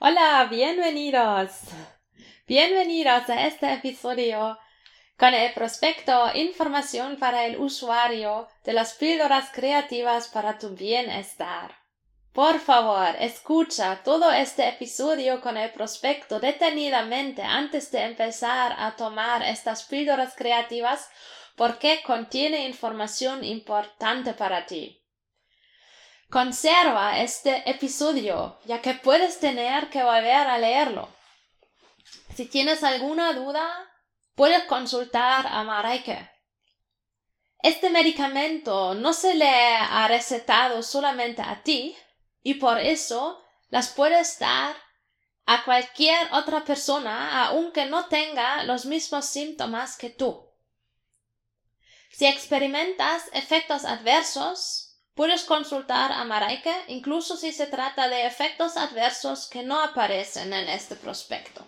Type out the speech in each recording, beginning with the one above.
Hola, bienvenidos. Bienvenidos a este episodio con el prospecto Información para el usuario de las píldoras creativas para tu bienestar. Por favor, escucha todo este episodio con el prospecto detenidamente antes de empezar a tomar estas píldoras creativas porque contiene información importante para ti. Conserva este episodio, ya que puedes tener que volver a leerlo. Si tienes alguna duda, puedes consultar a Mareike. Este medicamento no se le ha recetado solamente a ti, y por eso las puedes dar a cualquier otra persona, aunque no tenga los mismos síntomas que tú. Si experimentas efectos adversos, puedes consultar a Mareike incluso si se trata de efectos adversos que no aparecen en este prospecto.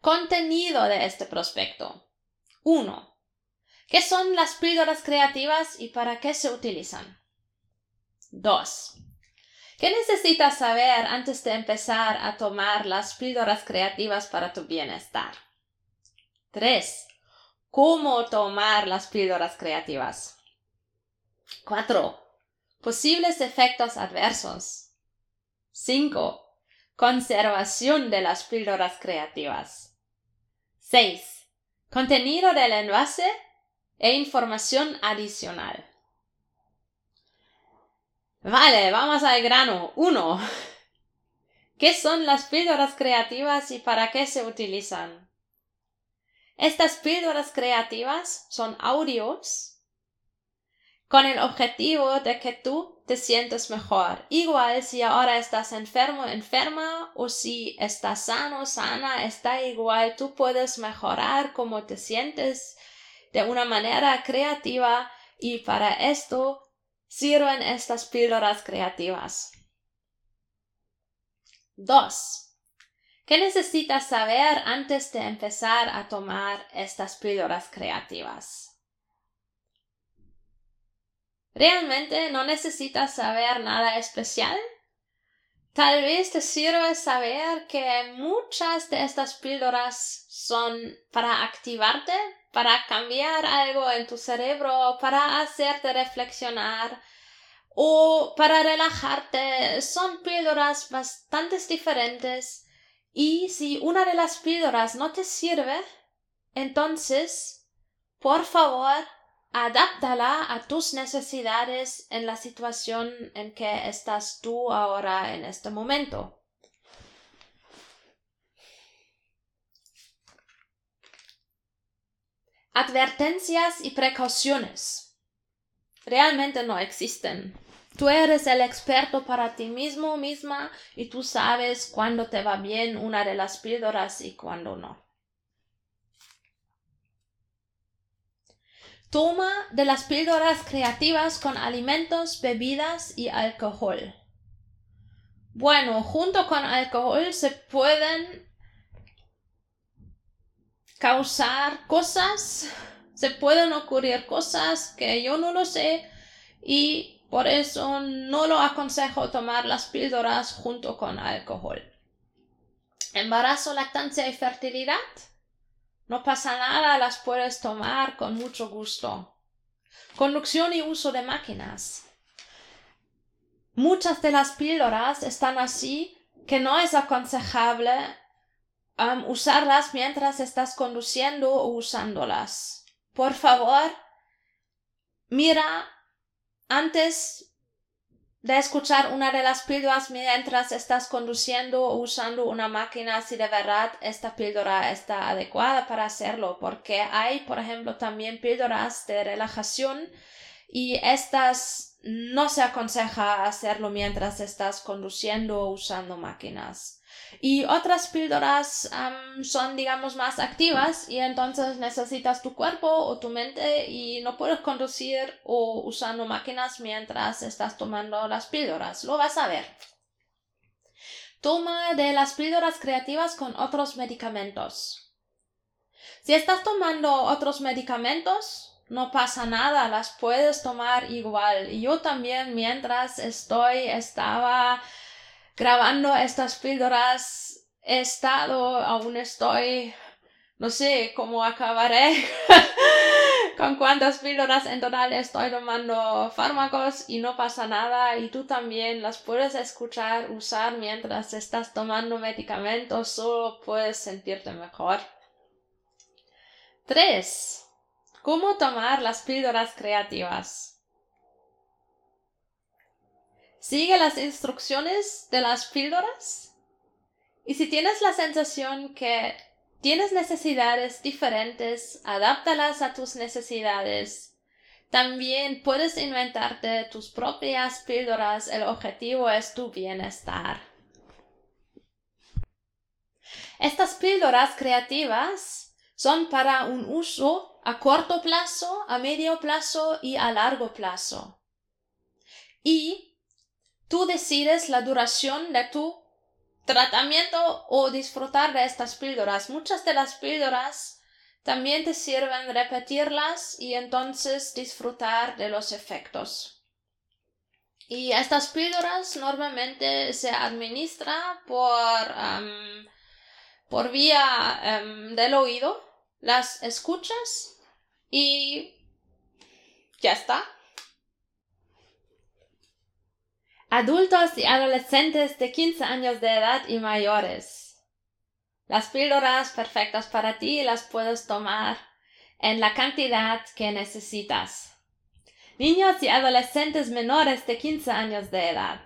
Contenido de este prospecto. 1. ¿Qué son las píldoras creativas y para qué se utilizan? 2. ¿Qué necesitas saber antes de empezar a tomar las píldoras creativas para tu bienestar? 3 cómo tomar las píldoras creativas. 4. Posibles efectos adversos. 5. Conservación de las píldoras creativas. 6. Contenido del envase e información adicional. Vale, vamos al grano. 1. ¿Qué son las píldoras creativas y para qué se utilizan? Estas píldoras creativas son audios con el objetivo de que tú te sientes mejor. Igual si ahora estás enfermo, enferma o si estás sano, sana, está igual. Tú puedes mejorar cómo te sientes de una manera creativa y para esto sirven estas píldoras creativas. 2. ¿Qué necesitas saber antes de empezar a tomar estas píldoras creativas? ¿Realmente no necesitas saber nada especial? Tal vez te sirve saber que muchas de estas píldoras son para activarte, para cambiar algo en tu cerebro, para hacerte reflexionar o para relajarte. Son píldoras bastante diferentes y si una de las píldoras no te sirve, entonces, por favor, adáptala a tus necesidades en la situación en que estás tú ahora en este momento. Advertencias y precauciones realmente no existen. Tú eres el experto para ti mismo misma y tú sabes cuándo te va bien una de las píldoras y cuándo no. Toma de las píldoras creativas con alimentos, bebidas y alcohol. Bueno, junto con alcohol se pueden causar cosas, se pueden ocurrir cosas que yo no lo sé y por eso no lo aconsejo tomar las píldoras junto con alcohol. Embarazo, lactancia y fertilidad. No pasa nada, las puedes tomar con mucho gusto. Conducción y uso de máquinas. Muchas de las píldoras están así que no es aconsejable usarlas mientras estás conduciendo o usándolas. Por favor, mira antes de escuchar una de las píldoras mientras estás conduciendo o usando una máquina si de verdad esta píldora está adecuada para hacerlo porque hay por ejemplo también píldoras de relajación y estas no se aconseja hacerlo mientras estás conduciendo o usando máquinas y otras píldoras son digamos más activas y entonces necesitas tu cuerpo o tu mente y no puedes conducir o usando máquinas mientras estás tomando las píldoras. Lo vas a ver. Toma de las píldoras creativas con otros medicamentos. Si estás tomando otros medicamentos no pasa nada, las puedes tomar igual. Yo también mientras estoy, estaba grabando estas píldoras he estado, aún estoy, no sé cómo acabaré, con cuántas píldoras en total estoy tomando fármacos y no pasa nada y tú también las puedes escuchar, usar mientras estás tomando medicamentos, solo puedes sentirte mejor. 3. ¿Cómo tomar las píldoras creativas? Sigue las instrucciones de las píldoras. Y si tienes la sensación que tienes necesidades diferentes, adáptalas a tus necesidades. También puedes inventarte tus propias píldoras. El objetivo es tu bienestar. Estas píldoras creativas son para un uso a corto plazo, a medio plazo y a largo plazo. Y Tú decides la duración de tu tratamiento o disfrutar de estas píldoras. Muchas de las píldoras también te sirven repetirlas y entonces disfrutar de los efectos. Y estas píldoras normalmente se administra por, por vía del oído. Las escuchas y ya está. Adultos y adolescentes de 15 años de edad y mayores. Las píldoras perfectas para ti las puedes tomar en la cantidad que necesitas. Niños y adolescentes menores de 15 años de edad.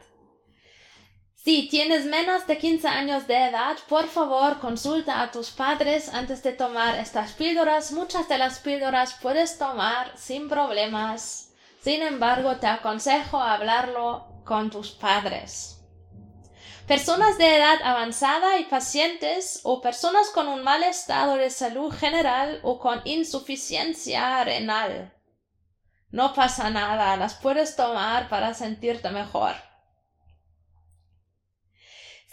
Si tienes menos de 15 años de edad, por favor consulta a tus padres antes de tomar estas píldoras. Muchas de las píldoras puedes tomar sin problemas. Sin embargo, te aconsejo hablarlo con tus padres. Personas de edad avanzada y pacientes o personas con un mal estado de salud general o con insuficiencia renal. No pasa nada, las puedes tomar para sentirte mejor.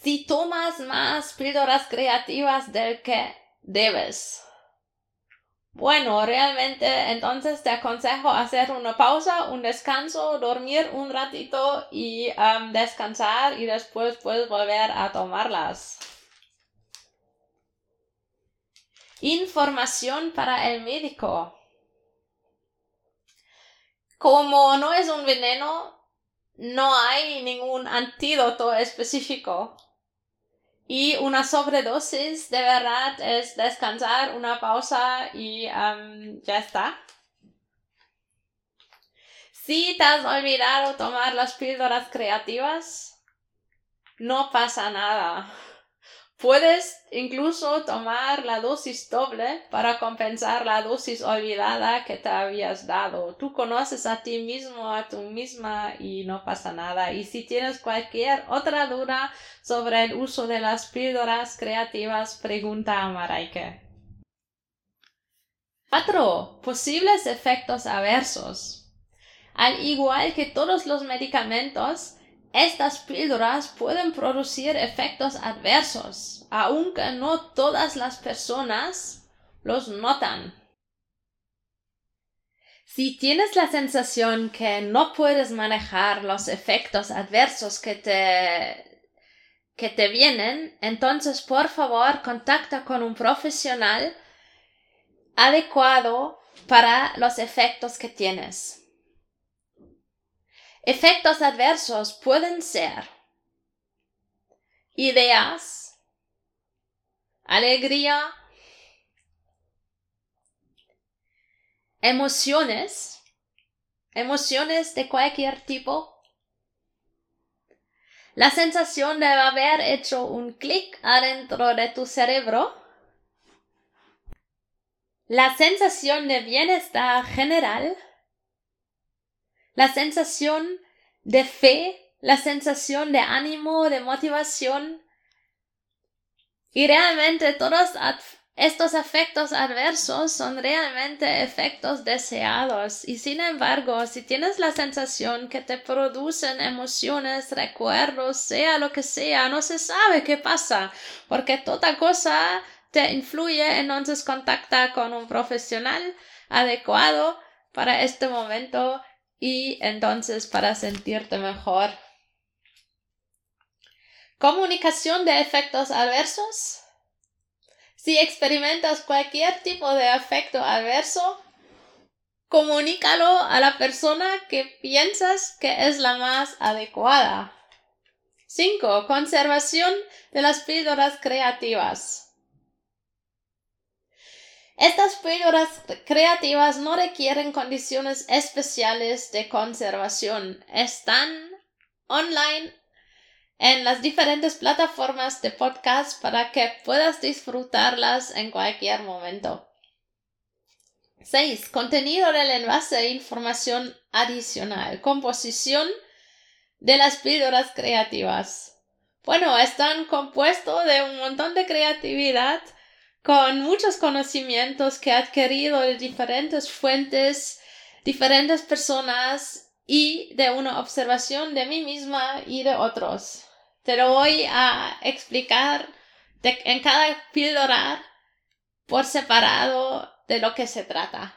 Si tomas más píldoras creativas del que debes, bueno, realmente entonces te aconsejo hacer una pausa, un descanso, dormir un ratito y descansar y después puedes volver a tomarlas. Información para el médico. Como no es un veneno, no hay ningún antídoto específico. Y una sobredosis de verdad es descansar, una pausa y ya está. Si te has olvidado tomar las píldoras creativas, no pasa nada. Puedes incluso tomar la dosis doble para compensar la dosis olvidada que te habías dado. Tú conoces a ti mismo, a tu misma y no pasa nada. Y si tienes cualquier otra duda sobre el uso de las píldoras creativas, pregunta a Maraike. 4. Posibles efectos aversos. Al igual que todos los medicamentos, estas píldoras pueden producir efectos adversos, aunque no todas las personas los notan. Si tienes la sensación que no puedes manejar los efectos adversos que te que te vienen, entonces por favor contacta con un profesional adecuado para los efectos que tienes. Efectos adversos pueden ser ideas, alegría, emociones, emociones de cualquier tipo, la sensación de haber hecho un clic adentro de tu cerebro, la sensación de bienestar general, la sensación de fe, la sensación de ánimo, de motivación. Y realmente todos estos efectos adversos son realmente efectos deseados. Y sin embargo, si tienes la sensación que te producen emociones, recuerdos, sea lo que sea, no se sabe qué pasa, porque toda cosa te influye, entonces contacta con un profesional adecuado para este momento y entonces para sentirte mejor. Comunicación de efectos adversos. Si experimentas cualquier tipo de efecto adverso, comunícalo a la persona que piensas que es la más adecuada. 5. Conservación de las píldoras creativas. Estas píldoras creativas no requieren condiciones especiales de conservación. Están online en las diferentes plataformas de podcast para que puedas disfrutarlas en cualquier momento. 6. Contenido del envase e información adicional. Composición de las píldoras creativas. Bueno, están compuestos de un montón de creatividad con muchos conocimientos que he adquirido de diferentes fuentes, diferentes personas y de una observación de mí misma y de otros. Te lo voy a explicar en cada píldora por separado de lo que se trata.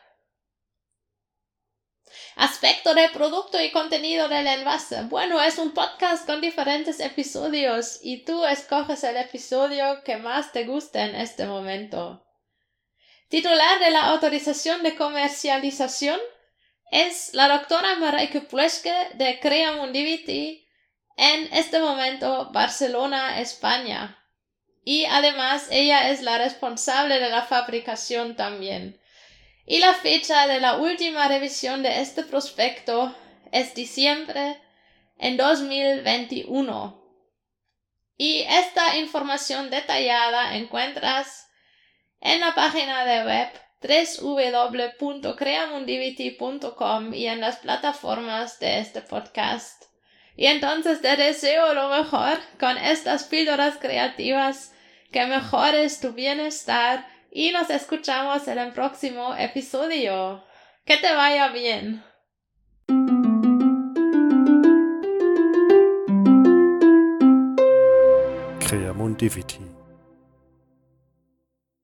Aspecto de producto y contenido del envase. Bueno, es un podcast con diferentes episodios y tú escoges el episodio que más te guste en este momento. Titular de la autorización de comercialización es la doctora Mareike Plueske de Crea Mundivity en este momento Barcelona, España. Y además ella es la responsable de la fabricación también. Y la fecha de la última revisión de este prospecto es diciembre en 2021. Y esta información detallada encuentras en la página de web www.creamundivity.com y en las plataformas de este podcast. Y entonces te deseo lo mejor con estas píldoras creativas, que mejores tu bienestar y nos escuchamos en el próximo episodio. Que te vaya bien. Creamundivity